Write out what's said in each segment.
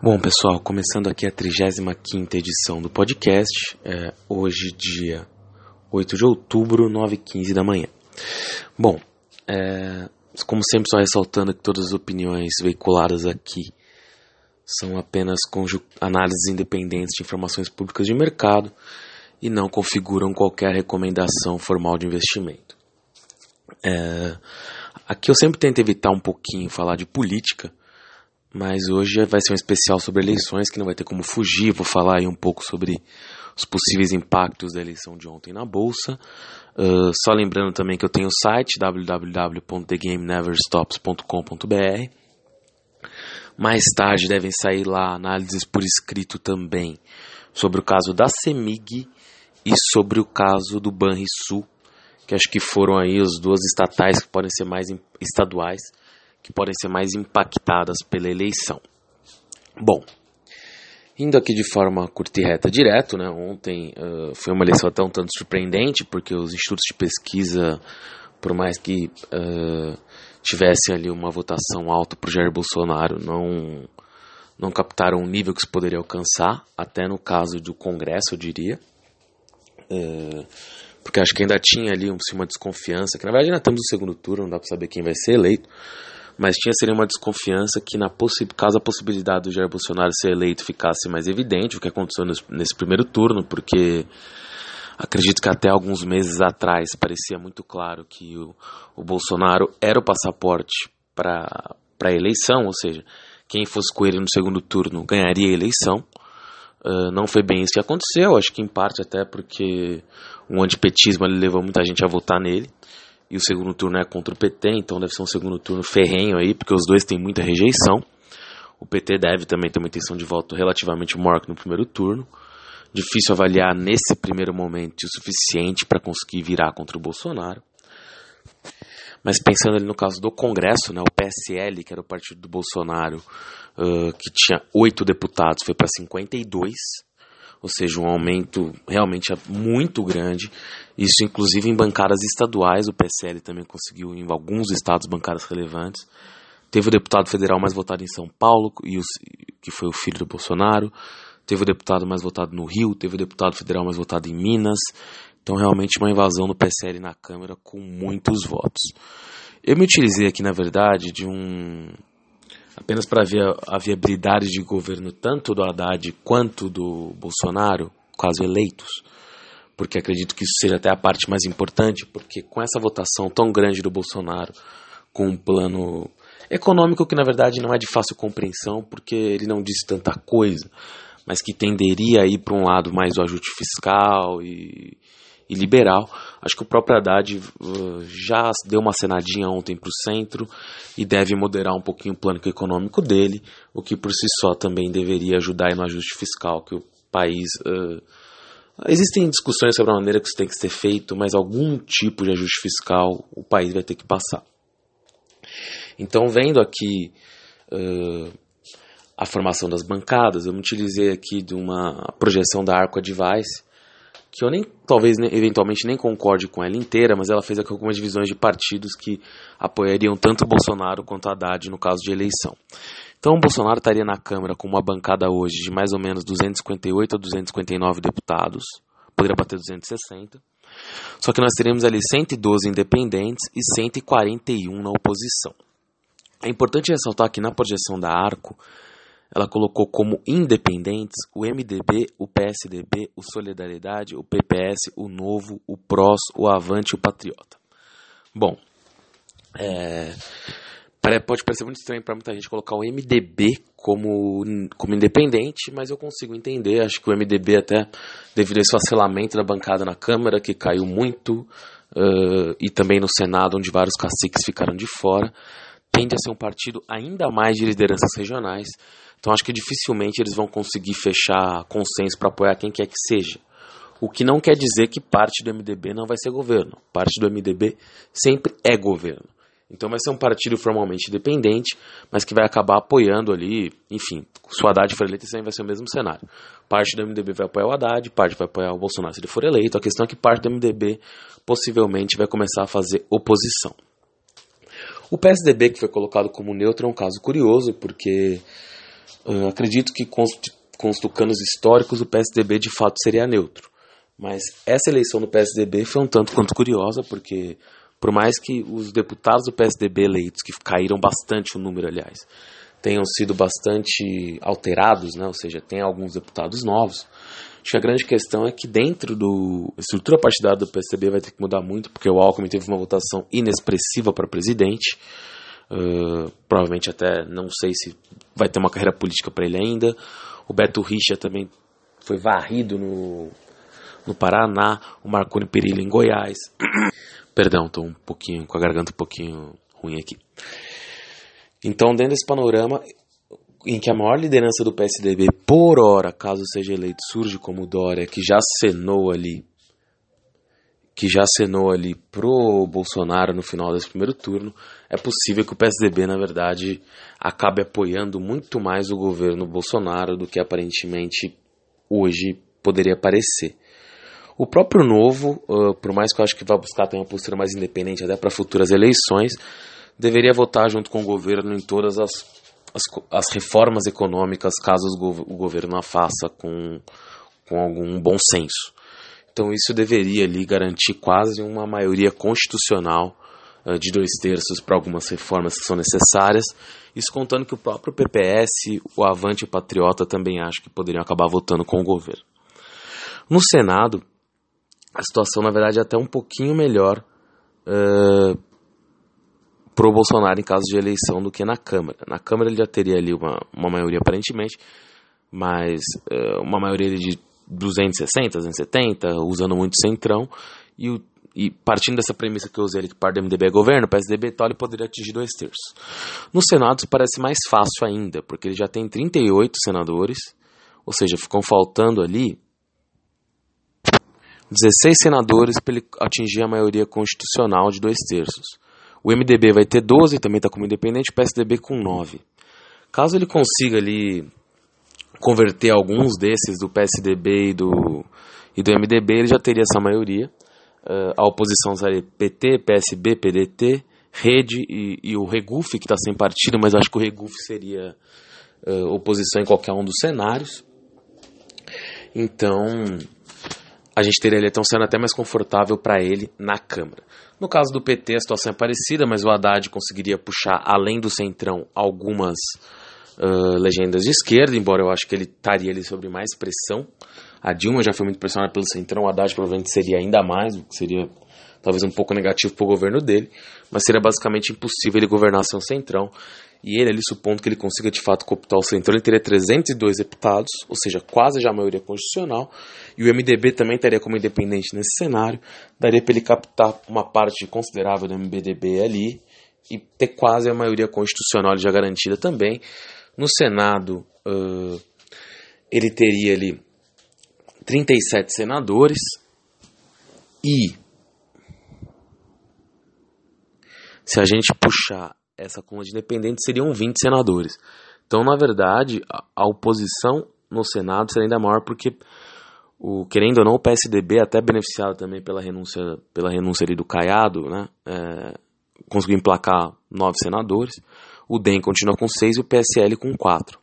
Bom, pessoal, começando aqui a 35 edição do podcast, é, hoje, dia 8 de outubro, 9h15 da manhã. Bom, é, como sempre, só ressaltando que todas as opiniões veiculadas aqui são apenas análises independentes de informações públicas de mercado e não configuram qualquer recomendação formal de investimento. É, aqui eu sempre tento evitar um pouquinho falar de política, mas hoje vai ser um especial sobre eleições que não vai ter como fugir. Vou falar aí um pouco sobre os possíveis impactos da eleição de ontem na bolsa. Uh, só lembrando também que eu tenho o site www.thegameneverstops.com.br. Mais tarde devem sair lá análises por escrito também sobre o caso da Semig e sobre o caso do Banrisul, que acho que foram aí as duas estatais que podem ser mais estaduais que podem ser mais impactadas pela eleição. Bom, indo aqui de forma curta e reta direto, né, ontem uh, foi uma eleição até um tanto surpreendente, porque os institutos de pesquisa, por mais que uh, tivessem ali uma votação alta para o Jair Bolsonaro, não, não captaram o nível que se poderia alcançar, até no caso do Congresso, eu diria. Uh, porque acho que ainda tinha ali uma desconfiança, que na verdade ainda estamos no segundo turno, não dá para saber quem vai ser eleito, mas tinha seria uma desconfiança que na caso a possibilidade do Jair Bolsonaro ser eleito ficasse mais evidente, o que aconteceu nesse primeiro turno, porque acredito que até alguns meses atrás parecia muito claro que o, o Bolsonaro era o passaporte para a eleição, ou seja, quem fosse com ele no segundo turno ganharia a eleição. Uh, não foi bem isso que aconteceu, acho que em parte até porque o antipetismo ele levou muita gente a votar nele e o segundo turno é contra o PT, então deve ser um segundo turno ferrenho aí, porque os dois têm muita rejeição. O PT deve também ter uma intenção de voto relativamente maior que no primeiro turno. Difícil avaliar nesse primeiro momento o suficiente para conseguir virar contra o Bolsonaro. Mas pensando ali no caso do Congresso, né, o PSL, que era o partido do Bolsonaro, uh, que tinha oito deputados, foi para 52 ou seja, um aumento realmente muito grande. Isso, inclusive, em bancadas estaduais, o PSL também conseguiu, em alguns estados, bancadas relevantes. Teve o deputado federal mais votado em São Paulo, que foi o filho do Bolsonaro. Teve o deputado mais votado no Rio, teve o deputado federal mais votado em Minas. Então, realmente, uma invasão do PSL na Câmara com muitos votos. Eu me utilizei aqui, na verdade, de um apenas para ver a viabilidade de governo tanto do Haddad quanto do Bolsonaro, caso eleitos, porque acredito que isso seja até a parte mais importante, porque com essa votação tão grande do Bolsonaro, com um plano econômico que na verdade não é de fácil compreensão, porque ele não disse tanta coisa, mas que tenderia a ir para um lado mais do ajuste fiscal e e liberal. Acho que o próprio Haddad uh, já deu uma cenadinha ontem para o centro e deve moderar um pouquinho o plano econômico dele, o que por si só também deveria ajudar no ajuste fiscal que o país. Uh, existem discussões sobre a maneira que isso tem que ser feito, mas algum tipo de ajuste fiscal o país vai ter que passar. Então, vendo aqui uh, a formação das bancadas, eu me utilizei aqui de uma projeção da Arco Advice, que eu nem talvez eventualmente nem concorde com ela inteira, mas ela fez aqui algumas divisões de partidos que apoiariam tanto Bolsonaro quanto Haddad no caso de eleição. Então Bolsonaro estaria na Câmara com uma bancada hoje de mais ou menos 258 a 259 deputados, poderia bater 260. Só que nós teríamos ali 112 independentes e 141 na oposição. É importante ressaltar que na projeção da Arco ela colocou como independentes o MDB, o PSDB, o Solidariedade, o PPS, o Novo, o PROS, o Avante e o Patriota. Bom, é, pode parecer muito estranho para muita gente colocar o MDB como, como independente, mas eu consigo entender. Acho que o MDB, até devido a esse vacilamento da bancada na Câmara, que caiu muito, uh, e também no Senado, onde vários caciques ficaram de fora, tende a ser um partido ainda mais de lideranças regionais então acho que dificilmente eles vão conseguir fechar consenso para apoiar quem quer que seja. O que não quer dizer que parte do MDB não vai ser governo. Parte do MDB sempre é governo. Então vai ser um partido formalmente independente, mas que vai acabar apoiando ali, enfim, se o Haddad for eleito, sempre vai ser o mesmo cenário. Parte do MDB vai apoiar o Haddad, parte vai apoiar o Bolsonaro se ele for eleito. A questão é que parte do MDB possivelmente vai começar a fazer oposição. O PSDB, que foi colocado como neutro, é um caso curioso, porque uh, acredito que com, com os tucanos históricos o PSDB de fato seria neutro. Mas essa eleição do PSDB foi um tanto quanto curiosa, porque por mais que os deputados do PSDB eleitos, que caíram bastante o número, aliás, tenham sido bastante alterados, né? ou seja, tem alguns deputados novos, acho que a grande questão é que dentro da estrutura partidária do PSDB vai ter que mudar muito, porque o Alckmin teve uma votação inexpressiva para presidente, uh, provavelmente até não sei se vai ter uma carreira política para ele ainda, o Beto Richa também foi varrido no no Paraná, o Marconi Perillo em Goiás. Perdão, estou um pouquinho com a garganta um pouquinho ruim aqui. Então, dentro desse panorama em que a maior liderança do PSDB, por hora, caso seja eleito, surge como Dória, que já acenou ali, que já acenou ali pro Bolsonaro no final desse primeiro turno, é possível que o PSDB, na verdade, acabe apoiando muito mais o governo Bolsonaro do que aparentemente hoje poderia parecer. O próprio Novo, uh, por mais que eu acho que vá buscar também uma postura mais independente até para futuras eleições, deveria votar junto com o governo em todas as, as, as reformas econômicas, caso o governo a faça com, com algum bom senso. Então isso deveria ali garantir quase uma maioria constitucional de dois terços para algumas reformas que são necessárias. Isso contando que o próprio PPS, o Avante e o Patriota também acho que poderiam acabar votando com o governo. No Senado, a situação, na verdade, é até um pouquinho melhor uh, pro Bolsonaro em caso de eleição do que na Câmara. Na Câmara ele já teria ali uma, uma maioria aparentemente, mas uh, uma maioria de 260, 270, usando muito centrão, e, o, e partindo dessa premissa que eu usei ali, que parte do MDB é governo, o PSDB tal, ele poderia atingir dois terços. No Senado isso parece mais fácil ainda, porque ele já tem 38 senadores, ou seja, ficam faltando ali 16 senadores para ele atingir a maioria constitucional de dois terços. O MDB vai ter 12, também está como independente, o PSDB com 9. Caso ele consiga ali converter alguns desses do PSDB e do, e do MDB, ele já teria essa maioria. Uh, a oposição seria PT, PSB, PDT, Rede e, e o Reguf, que está sem partido, mas acho que o Reguf seria uh, oposição em qualquer um dos cenários. Então, a gente teria ele então sendo até mais confortável para ele na Câmara. No caso do PT, a situação é parecida, mas o Haddad conseguiria puxar, além do Centrão, algumas uh, legendas de esquerda, embora eu acho que ele estaria ali sobre mais pressão. A Dilma já foi muito pressionada pelo Centrão, o Haddad provavelmente seria ainda mais, o que seria talvez um pouco negativo para o governo dele, mas seria basicamente impossível ele governar sem o Centrão. E ele ali, supondo que ele consiga de fato cooptar o Centrão, ele teria 302 deputados, ou seja, quase já a maioria constitucional, e o MDB também estaria como independente nesse cenário, daria para ele captar uma parte considerável do MDB ali e ter quase a maioria constitucional já garantida também. No Senado, uh, ele teria ali 37 senadores e se a gente puxar essa coluna de independentes, seriam 20 senadores. Então, na verdade, a, oposição no Senado seria ainda maior porque o, querendo ou não, o PSDB, até beneficiado também pela renúncia, pela renúncia do Caiado, né, é, conseguiu emplacar nove senadores. O DEM continua com seis e o PSL com quatro.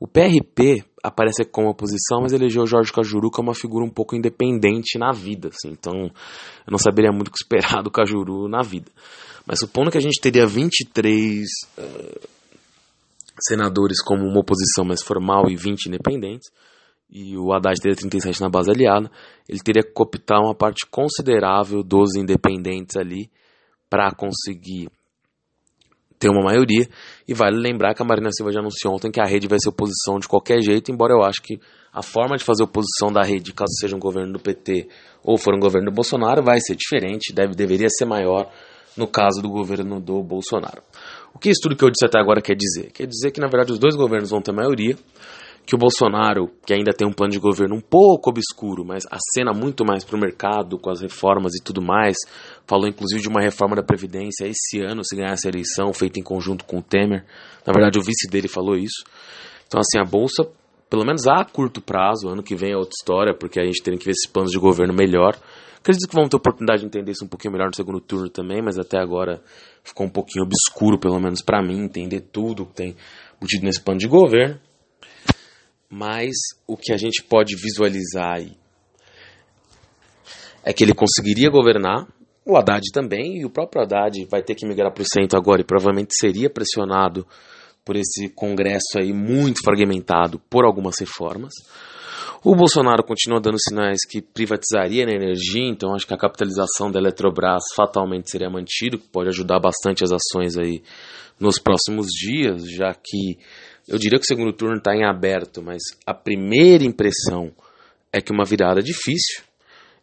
O PRP aparece como oposição, mas elegeu o Jorge Cajuru como uma figura um pouco independente na vida. Assim, então, eu não saberia muito o que esperar do Cajuru na vida. Mas supondo que a gente teria 23 uh, senadores como uma oposição mais formal e 20 independentes, e o Haddad teria 37 na base aliada, ele teria que cooptar uma parte considerável dos independentes ali para conseguir ter uma maioria. E vale lembrar que a Marina Silva já anunciou ontem que a rede vai ser oposição de qualquer jeito, embora eu acho que a forma de fazer oposição da rede, caso seja um governo do PT ou for um governo do Bolsonaro, vai ser diferente, deve, deveria ser maior no caso do governo do Bolsonaro. O que isso tudo que eu disse até agora quer dizer? Quer dizer que, na verdade, os dois governos vão ter maioria, que o Bolsonaro, que ainda tem um plano de governo um pouco obscuro, mas acena muito mais para o mercado, com as reformas e tudo mais, falou inclusive de uma reforma da Previdência esse ano, se ganhasse a eleição, feita em conjunto com o Temer. Na verdade, o vice dele falou isso. Então, assim, a Bolsa, pelo menos a curto prazo, ano que vem é outra história, porque a gente tem que ver esses planos de governo melhor. Acredito que vamos ter oportunidade de entender isso um pouquinho melhor no segundo turno também, mas até agora ficou um pouquinho obscuro, pelo menos para mim, entender tudo que tem embutido nesse plano de governo. Mas o que a gente pode visualizar aí é que ele conseguiria governar, o Haddad também, e o próprio Haddad vai ter que migrar para o centro agora e provavelmente seria pressionado por esse Congresso aí muito fragmentado por algumas reformas. O Bolsonaro continua dando sinais que privatizaria a energia, então acho que a capitalização da Eletrobras fatalmente seria mantida, que pode ajudar bastante as ações aí nos próximos dias, já que eu diria que o segundo turno está em aberto, mas a primeira impressão é que uma virada é difícil.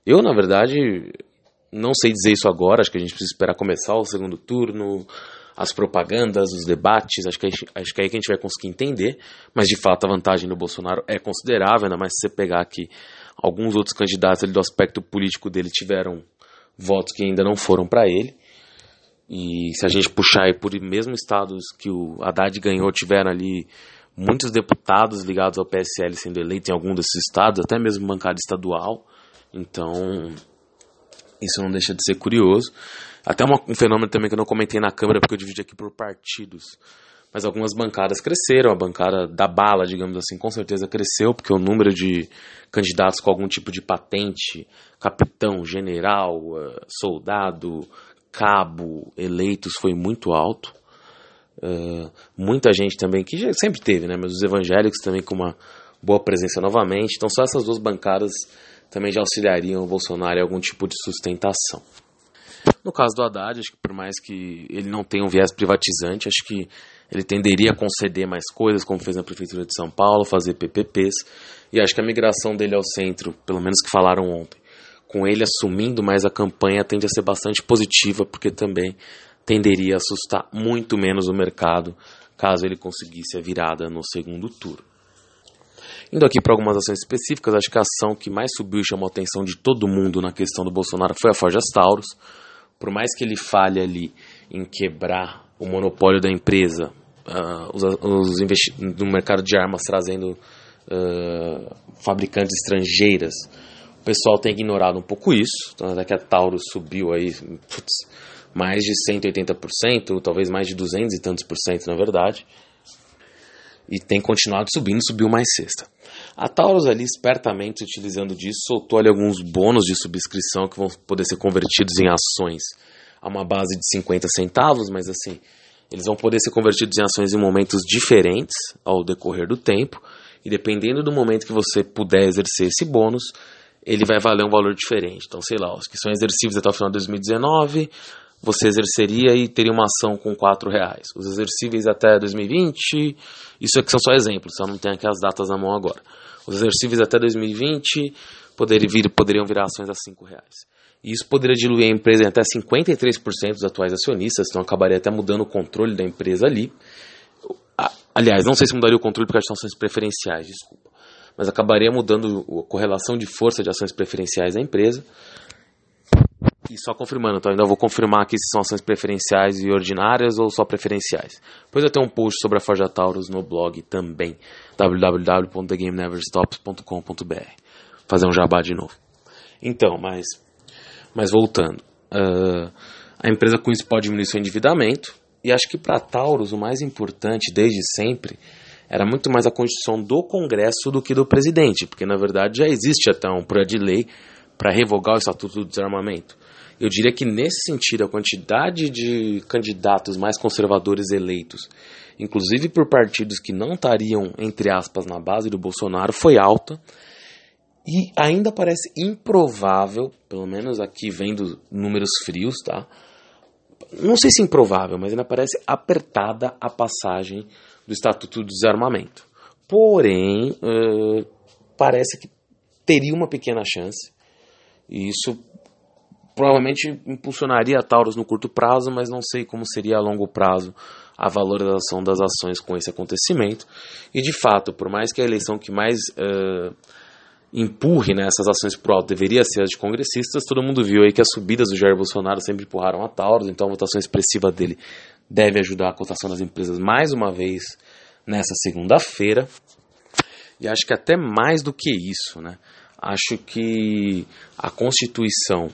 Eu, na verdade, não sei dizer isso agora, acho que a gente precisa esperar começar o segundo turno, as propagandas, os debates, acho que, acho que é aí que a gente vai conseguir entender, mas de fato a vantagem do Bolsonaro é considerável, ainda mais se você pegar aqui alguns outros candidatos ali do aspecto político dele tiveram votos que ainda não foram para ele. E se a gente puxar aí por mesmo estados que o Haddad ganhou, tiveram ali muitos deputados ligados ao PSL sendo eleitos em algum desses estados, até mesmo bancada estadual. Então, isso não deixa de ser curioso. Até uma, um fenômeno também que eu não comentei na Câmara, porque eu dividi aqui por partidos. Mas algumas bancadas cresceram, a bancada da bala, digamos assim, com certeza cresceu, porque o número de candidatos com algum tipo de patente, capitão, general, eh, soldado, cabo, eleitos, foi muito alto. Uh, muita gente também, que já sempre teve, né? Mas os evangélicos também com uma boa presença novamente. Então, só essas duas bancadas também já auxiliariam o Bolsonaro em algum tipo de sustentação. No caso do Haddad, acho que por mais que ele não tenha um viés privatizante, acho que ele tenderia a conceder mais coisas, como fez na Prefeitura de São Paulo, fazer PPPs, e acho que a migração dele ao centro, pelo menos que falaram ontem, com ele assumindo mais a campanha, tende a ser bastante positiva, porque também tenderia a assustar muito menos o mercado caso ele conseguisse a virada no segundo turno. Indo aqui para algumas ações específicas, acho que a ação que mais subiu e chamou a atenção de todo mundo na questão do Bolsonaro foi a Forjas Taurus por mais que ele falhe ali em quebrar o monopólio da empresa, uh, os, os no mercado de armas trazendo uh, fabricantes estrangeiras, o pessoal tem ignorado um pouco isso. Então, até que a Taurus subiu aí putz, mais de 180%, talvez mais de 200 e tantos por cento na verdade. E tem continuado subindo, subiu mais sexta. A Taurus ali, espertamente utilizando disso, soltou ali alguns bônus de subscrição que vão poder ser convertidos em ações a uma base de 50 centavos, mas assim, eles vão poder ser convertidos em ações em momentos diferentes ao decorrer do tempo, e dependendo do momento que você puder exercer esse bônus, ele vai valer um valor diferente. Então, sei lá, os que são exercíveis até o final de 2019, você exerceria e teria uma ação com R$ reais. Os exercíveis até 2020, isso aqui são só exemplos, só não tem aqui as datas na mão agora. Os exercíveis até 2020 poderiam, vir, poderiam virar ações a R$ reais. E isso poderia diluir a empresa em até 53% dos atuais acionistas, então acabaria até mudando o controle da empresa ali. Aliás, não sei se mudaria o controle porque são ações preferenciais, desculpa. Mas acabaria mudando a correlação de força de ações preferenciais da empresa. E só confirmando, então ainda vou confirmar aqui se são ações preferenciais e ordinárias ou só preferenciais. Depois eu tenho um post sobre a Forja Taurus no blog também, www.thegameneverstops.com.br. Fazer um jabá de novo. Então, mas, mas voltando. Uh, a empresa com isso pode diminuir seu endividamento. E acho que para Taurus o mais importante desde sempre era muito mais a constituição do Congresso do que do presidente, porque na verdade já existe até um projeto de lei para revogar o Estatuto do Desarmamento. Eu diria que nesse sentido a quantidade de candidatos mais conservadores eleitos, inclusive por partidos que não estariam entre aspas na base do Bolsonaro, foi alta. E ainda parece improvável, pelo menos aqui vendo números frios, tá? Não sei se improvável, mas ainda parece apertada a passagem do Estatuto do Desarmamento. Porém, uh, parece que teria uma pequena chance. E isso provavelmente impulsionaria a Taurus no curto prazo, mas não sei como seria a longo prazo a valorização das ações com esse acontecimento. E de fato, por mais que a eleição que mais uh, empurre né, essas ações para o alto deveria ser as de congressistas, todo mundo viu aí que as subidas do Jair Bolsonaro sempre empurraram a Taurus, então a votação expressiva dele deve ajudar a cotação das empresas mais uma vez nessa segunda-feira. E acho que até mais do que isso, né? Acho que a Constituição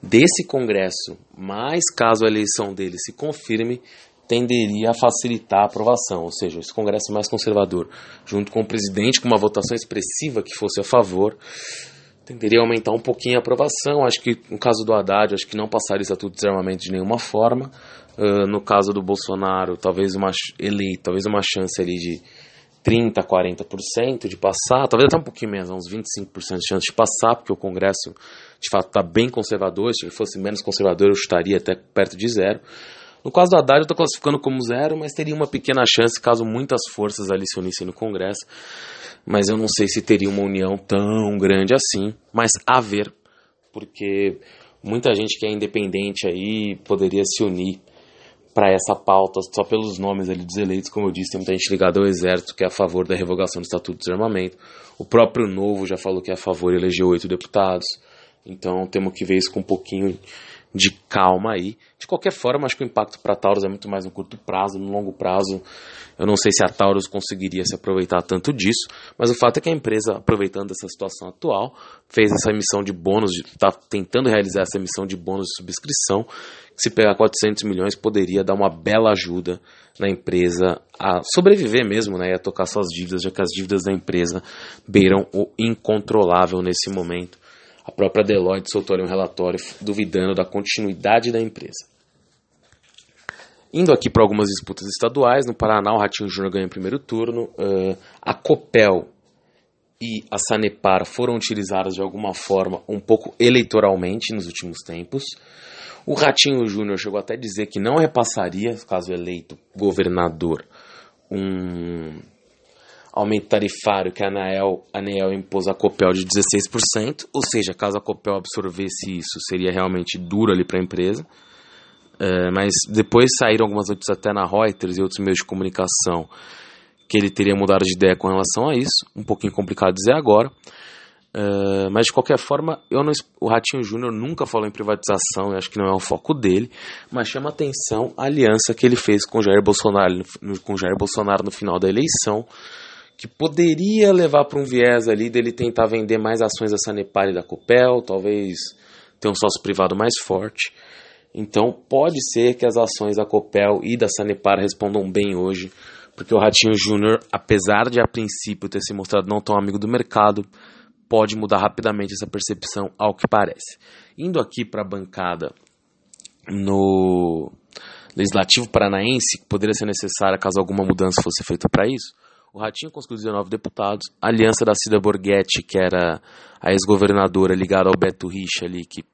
desse Congresso, mais caso a eleição dele se confirme, tenderia a facilitar a aprovação, ou seja, esse Congresso mais conservador, junto com o presidente, com uma votação expressiva que fosse a favor, tenderia a aumentar um pouquinho a aprovação. Acho que no caso do Haddad, acho que não passaria estatuto de desarmamento de nenhuma forma. Uh, no caso do Bolsonaro, talvez uma eleito, talvez uma chance ali de 30, 40% de passar, talvez até um pouquinho menos, uns 25% de chance de passar, porque o Congresso de fato está bem conservador. Se ele fosse menos conservador, eu estaria até perto de zero. No caso do Haddad, eu estou classificando como zero, mas teria uma pequena chance caso muitas forças ali se unissem no Congresso. Mas eu não sei se teria uma união tão grande assim. Mas a ver, porque muita gente que é independente aí poderia se unir para essa pauta só pelos nomes ali dos eleitos, como eu disse, tem muita gente ligada ao exército que é a favor da revogação do Estatuto de Desarmamento. O próprio Novo já falou que é a favor elegeu oito deputados. Então temos que ver isso com um pouquinho de calma aí. De qualquer forma, acho que o impacto para Taurus é muito mais no curto prazo, no longo prazo. Eu não sei se a Taurus conseguiria se aproveitar tanto disso, mas o fato é que a empresa, aproveitando essa situação atual, fez essa emissão de bônus, está tentando realizar essa emissão de bônus de subscrição, que se pegar 400 milhões poderia dar uma bela ajuda na empresa a sobreviver mesmo, né, e a tocar suas dívidas, já que as dívidas da empresa beiram o incontrolável nesse momento. A própria Deloitte soltou um relatório duvidando da continuidade da empresa. Indo aqui para algumas disputas estaduais, no Paraná o Ratinho Júnior ganha o primeiro turno, uh, a Copel e a Sanepar foram utilizadas de alguma forma um pouco eleitoralmente nos últimos tempos. O Ratinho Júnior chegou até a dizer que não repassaria, caso eleito governador, um aumento tarifário que a ANEEL, a impôs a Copel de 16%, ou seja, caso a Copel absorvesse isso, seria realmente duro ali para a empresa. É, mas depois saíram algumas notícias até na Reuters e outros meios de comunicação que ele teria mudado de ideia com relação a isso. Um pouquinho complicado dizer agora. Uh, mas de qualquer forma, eu não, o Ratinho Júnior nunca falou em privatização, eu acho que não é o foco dele, mas chama atenção a aliança que ele fez com Jair Bolsonaro, com Jair Bolsonaro no final da eleição, que poderia levar para um viés ali dele tentar vender mais ações da Sanepar e da Copel, talvez ter um sócio privado mais forte. Então pode ser que as ações da Copel e da Sanepar respondam bem hoje, porque o Ratinho Júnior, apesar de a princípio ter se mostrado não tão amigo do mercado, pode mudar rapidamente essa percepção ao que parece. Indo aqui para a bancada no Legislativo Paranaense, que poderia ser necessária caso alguma mudança fosse feita para isso, o Ratinho conseguiu 19 deputados. A aliança da Cida Borghetti, que era a ex-governadora ligada ao Beto Richa ali, que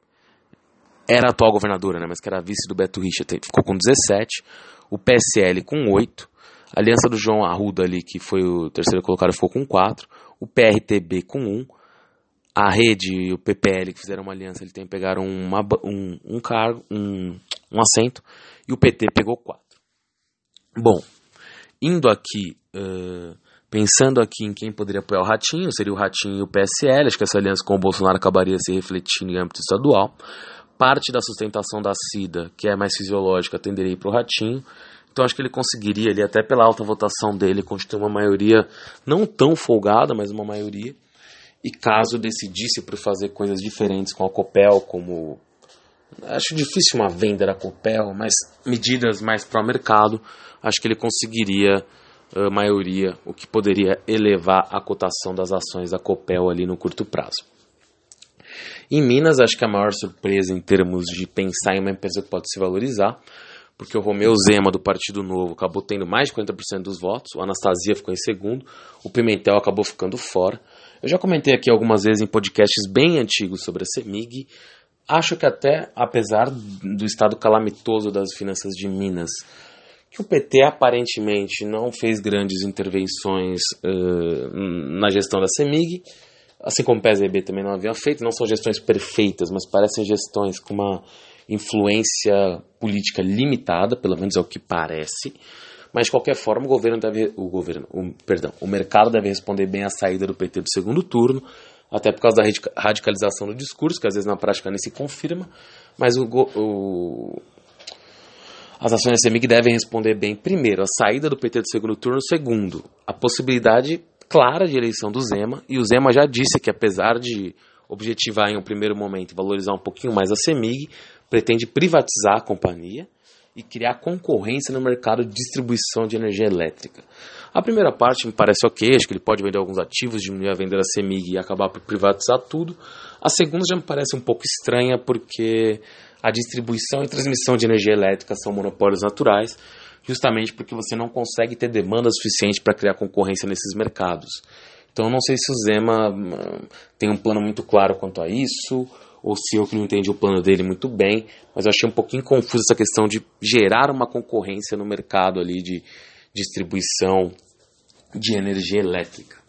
era atual governadora, né, mas que era vice do Beto Richa, ficou com 17. O PSL com 8. A aliança do João Arruda ali, que foi o terceiro colocado, ficou com 4. O PRTB com 1. A Rede e o PPL, que fizeram uma aliança, ele tem, pegaram uma, um, um cargo, um, um assento. E o PT pegou 4. Bom, indo aqui, uh, pensando aqui em quem poderia apoiar o Ratinho, seria o Ratinho e o PSL, acho que essa aliança com o Bolsonaro acabaria se refletindo em âmbito estadual. Parte da sustentação da CIDA, que é mais fisiológica, tenderia para o Ratinho. Então acho que ele conseguiria ali, até pela alta votação dele, constituir uma maioria não tão folgada, mas uma maioria. E caso decidisse por fazer coisas diferentes com a Copel, como acho difícil uma venda da Copel, mas medidas mais para o mercado, acho que ele conseguiria maioria, o que poderia elevar a cotação das ações da Copel ali no curto prazo. Em Minas, acho que a maior surpresa em termos de pensar em uma empresa que pode se valorizar, porque o Romeu Zema do Partido Novo acabou tendo mais de 40% dos votos, o Anastasia ficou em segundo, o Pimentel acabou ficando fora. Eu já comentei aqui algumas vezes em podcasts bem antigos sobre a CEMIG. Acho que até, apesar do estado calamitoso das finanças de Minas, que o PT aparentemente não fez grandes intervenções uh, na gestão da CEMIG, assim como o PSDB também não havia feito, não são gestões perfeitas, mas parecem gestões com uma influência política limitada, pelo menos é o que parece. Mas de qualquer forma, o governo deve, o governo, o, perdão, o mercado deve responder bem à saída do PT do segundo turno, até por causa da radicalização do discurso, que às vezes na prática nem se confirma, mas o, o as ações da CEMIG devem responder bem, primeiro, a saída do PT do segundo turno, segundo, a possibilidade clara de eleição do Zema, e o Zema já disse que apesar de objetivar em um primeiro momento valorizar um pouquinho mais a CEMIG, pretende privatizar a companhia, e criar concorrência no mercado de distribuição de energia elétrica. A primeira parte me parece ok, acho que ele pode vender alguns ativos, diminuir a venda da CEMIG e acabar por privatizar tudo. A segunda já me parece um pouco estranha, porque a distribuição e transmissão de energia elétrica são monopólios naturais, justamente porque você não consegue ter demanda suficiente para criar concorrência nesses mercados. Então, eu não sei se o Zema hum, tem um plano muito claro quanto a isso, ou se eu que não entendi o plano dele muito bem, mas eu achei um pouquinho confuso essa questão de gerar uma concorrência no mercado ali de distribuição de energia elétrica.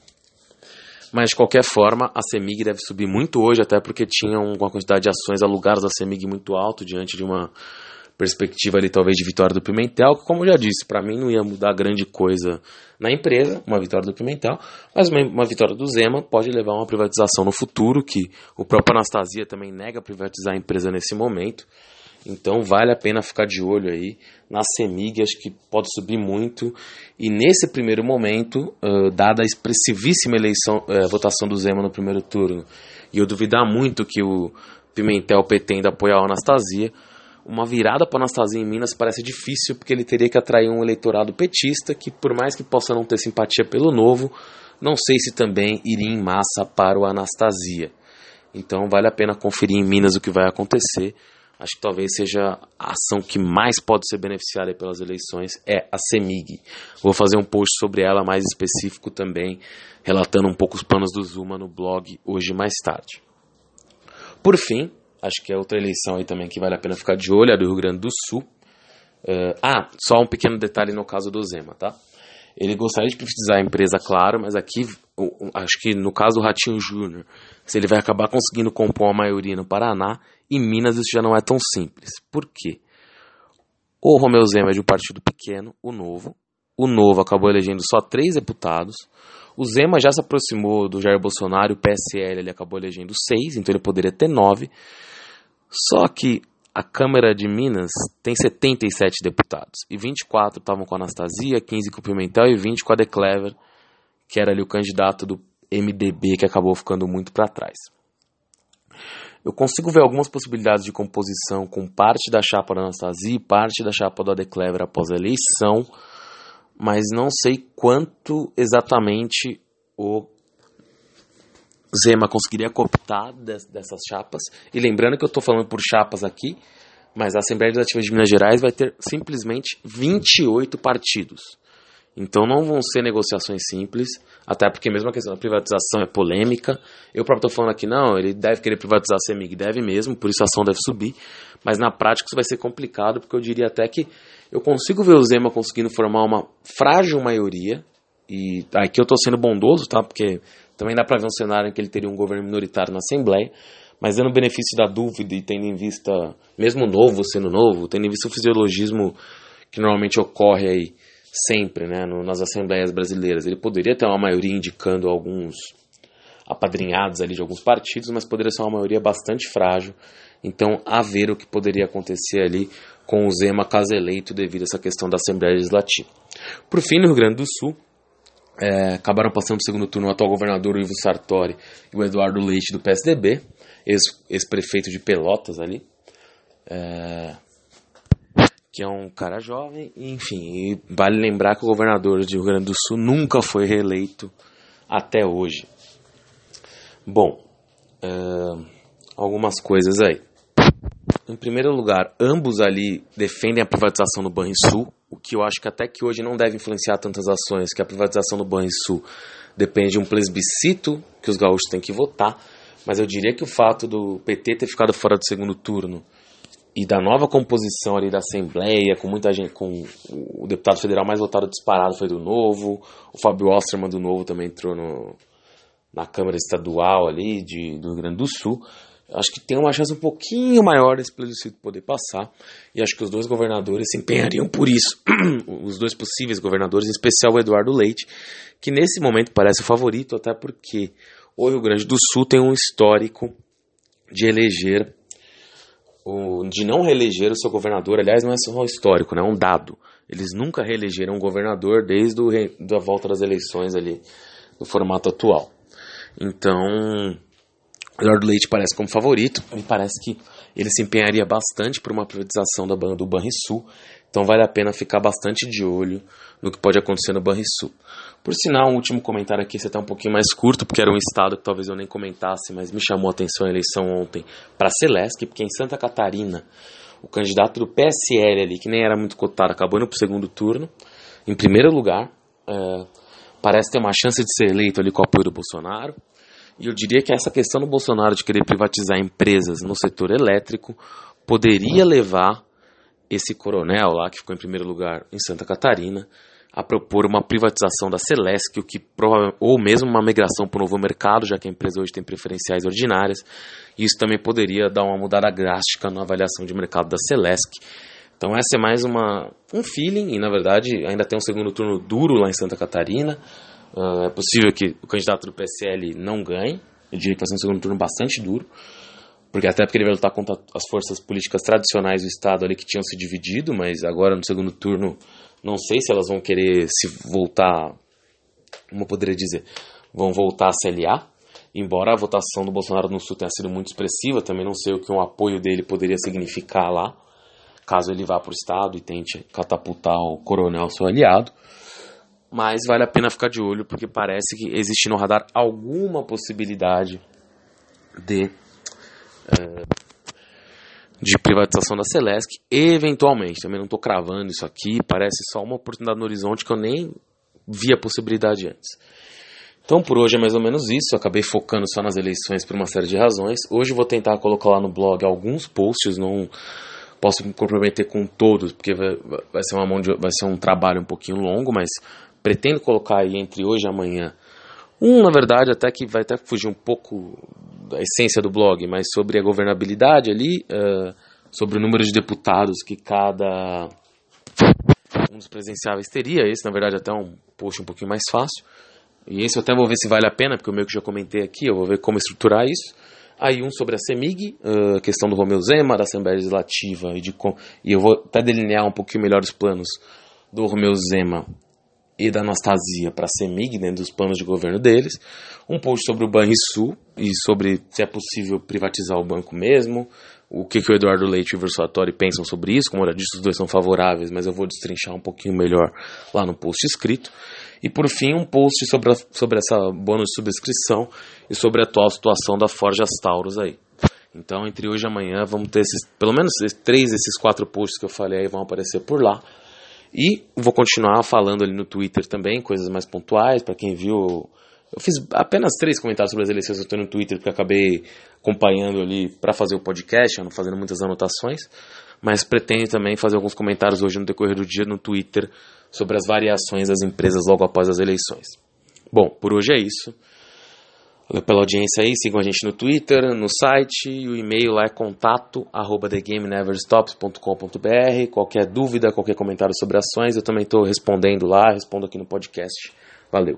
Mas de qualquer forma, a CEMIG deve subir muito hoje, até porque tinha uma quantidade de ações alugadas da CEMIG muito alto diante de uma perspectiva ali talvez de vitória do Pimentel, que como eu já disse, para mim não ia mudar grande coisa na empresa, uma vitória do Pimentel, mas uma, uma, vitória do Zema pode levar a uma privatização no futuro, que o próprio Anastasia também nega privatizar a empresa nesse momento. Então vale a pena ficar de olho aí na CEMIG, acho que pode subir muito. E nesse primeiro momento, uh, dada a expressivíssima eleição, uh, votação do Zema no primeiro turno, e eu duvidar muito que o Pimentel pretenda apoiar a Anastasia, uma virada para Anastasia em Minas parece difícil, porque ele teria que atrair um eleitorado petista que, por mais que possa não ter simpatia pelo novo, não sei se também iria em massa para o Anastasia. Então vale a pena conferir em Minas o que vai acontecer. Acho que talvez seja a ação que mais pode ser beneficiada pelas eleições é a CEMIG. Vou fazer um post sobre ela mais específico também, relatando um pouco os planos do Zuma no blog hoje mais tarde. Por fim, Acho que é outra eleição aí também que vale a pena ficar de olho, a do Rio Grande do Sul. Uh, ah, só um pequeno detalhe no caso do Zema, tá? Ele gostaria de privatizar a empresa, claro, mas aqui, acho que no caso do Ratinho Júnior, se ele vai acabar conseguindo compor a maioria no Paraná, em Minas isso já não é tão simples. Por quê? O Romeu Zema é de um partido pequeno, o Novo. O Novo acabou elegendo só três deputados. O Zema já se aproximou do Jair Bolsonaro, o PSL ele acabou elegendo seis, então ele poderia ter nove. Só que a Câmara de Minas tem 77 deputados. E 24 estavam com a Anastasia, 15 com o Pimentel e 20 com a De Clever, que era ali o candidato do MDB que acabou ficando muito para trás. Eu consigo ver algumas possibilidades de composição com parte da chapa da Anastasia e parte da chapa do De Clever após a eleição, mas não sei quanto exatamente o Zema conseguiria cooptar dessas chapas. E lembrando que eu estou falando por chapas aqui, mas a Assembleia Legislativa de Minas Gerais vai ter simplesmente 28 partidos. Então não vão ser negociações simples, até porque mesmo a questão da privatização é polêmica. Eu próprio estou falando aqui, não, ele deve querer privatizar a CEMIG, deve mesmo, por isso a ação deve subir. Mas na prática isso vai ser complicado, porque eu diria até que eu consigo ver o Zema conseguindo formar uma frágil maioria, e aqui eu estou sendo bondoso, tá? Porque também dá para ver um cenário em que ele teria um governo minoritário na Assembleia, mas dando benefício da dúvida e tendo em vista, mesmo novo sendo novo, tendo em vista o fisiologismo que normalmente ocorre aí sempre, né, no, nas assembleias brasileiras, ele poderia ter uma maioria indicando alguns apadrinhados ali de alguns partidos, mas poderia ser uma maioria bastante frágil. Então, a ver o que poderia acontecer ali com o Zema caso eleito devido a essa questão da Assembleia Legislativa. Por fim, no Rio Grande do Sul, é, acabaram passando o segundo turno o atual governador Ivo Sartori e o Eduardo Leite do PSDB, ex-prefeito de Pelotas ali, é, que é um cara jovem, enfim, vale lembrar que o governador de Rio Grande do Sul nunca foi reeleito até hoje. Bom, é, algumas coisas aí. Em primeiro lugar, ambos ali defendem a privatização do Banrisul, o que eu acho que até que hoje não deve influenciar tantas ações, que a privatização do Banrisul depende de um plebiscito que os gaúchos têm que votar, mas eu diria que o fato do PT ter ficado fora do segundo turno e da nova composição ali da Assembleia, com muita gente, com o deputado federal mais votado disparado foi do Novo, o Fábio Osterman do Novo também entrou no, na Câmara Estadual ali de, do Rio Grande do Sul, acho que tem uma chance um pouquinho maior desse plebiscito poder passar, e acho que os dois governadores se empenhariam por isso. os dois possíveis governadores, em especial o Eduardo Leite, que nesse momento parece o favorito, até porque o Rio Grande do Sul tem um histórico de eleger, de não reeleger o seu governador. Aliás, não é só um histórico, né? é um dado. Eles nunca reelegeram um governador desde a volta das eleições ali, no formato atual. Então, Eduardo Leite parece como favorito. Me parece que ele se empenharia bastante por uma privatização da do Banrisul. Então vale a pena ficar bastante de olho no que pode acontecer no Banrisul. Por sinal, um último comentário aqui, esse até um pouquinho mais curto, porque era um estado que talvez eu nem comentasse, mas me chamou a atenção a eleição ontem para a Celesc, porque em Santa Catarina, o candidato do PSL ali, que nem era muito cotado, acabou indo para o segundo turno, em primeiro lugar. É, parece ter uma chance de ser eleito ali com o apoio do Bolsonaro. E eu diria que essa questão do Bolsonaro de querer privatizar empresas no setor elétrico poderia levar esse coronel lá, que ficou em primeiro lugar em Santa Catarina, a propor uma privatização da Celesc, o que ou mesmo uma migração para o novo mercado, já que a empresa hoje tem preferenciais ordinárias. Isso também poderia dar uma mudada drástica na avaliação de mercado da Celesc. Então essa é mais uma, um feeling, e na verdade ainda tem um segundo turno duro lá em Santa Catarina. Uh, é possível que o candidato do PSL não ganhe, eu diria que vai ser um segundo turno bastante duro, porque até porque ele vai lutar contra as forças políticas tradicionais do Estado ali que tinham se dividido, mas agora no segundo turno não sei se elas vão querer se voltar, como poderia dizer, vão voltar a se aliar. Embora a votação do Bolsonaro no Sul tenha sido muito expressiva, também não sei o que um apoio dele poderia significar lá, caso ele vá para o Estado e tente catapultar o coronel seu aliado. Mas vale a pena ficar de olho, porque parece que existe no radar alguma possibilidade de. É, de privatização da Celesc, eventualmente, também não estou cravando isso aqui, parece só uma oportunidade no horizonte que eu nem vi a possibilidade antes. Então por hoje é mais ou menos isso, eu acabei focando só nas eleições por uma série de razões. Hoje vou tentar colocar lá no blog alguns posts, não posso me comprometer com todos, porque vai, vai ser uma mão de, vai ser um trabalho um pouquinho longo, mas pretendo colocar aí entre hoje e amanhã um, na verdade, até que vai até fugir um pouco da essência do blog, mas sobre a governabilidade ali, uh, sobre o número de deputados que cada um dos presidenciáveis teria. Esse, na verdade, até é um post um pouquinho mais fácil. E esse eu até vou ver se vale a pena, porque eu meio que já comentei aqui, eu vou ver como estruturar isso. Aí um sobre a CEMIG, a uh, questão do Romeu Zema, da Assembleia Legislativa, e, de, e eu vou até delinear um pouquinho melhor os planos do Romeu Zema e da Anastasia para a CEMIG, dentro dos planos de governo deles, um post sobre o Banrisul e sobre se é possível privatizar o banco mesmo, o que, que o Eduardo Leite e o Versatori pensam sobre isso, como eu já disse, os dois são favoráveis, mas eu vou destrinchar um pouquinho melhor lá no post escrito. E por fim, um post sobre, a, sobre essa bônus de subscrição e sobre a atual situação da Forjas Taurus aí. Então, entre hoje e amanhã, vamos ter esses, pelo menos três desses quatro posts que eu falei aí vão aparecer por lá. E vou continuar falando ali no Twitter também, coisas mais pontuais, para quem viu. Eu fiz apenas três comentários sobre as eleições eu estou no Twitter, porque acabei acompanhando ali para fazer o podcast, fazendo muitas anotações. Mas pretendo também fazer alguns comentários hoje no decorrer do dia no Twitter sobre as variações das empresas logo após as eleições. Bom, por hoje é isso. Valeu pela audiência aí, sigam a gente no Twitter, no site, e o e-mail lá é contato arroba thegameneverstops.com.br. Qualquer dúvida, qualquer comentário sobre ações, eu também estou respondendo lá, respondo aqui no podcast. Valeu!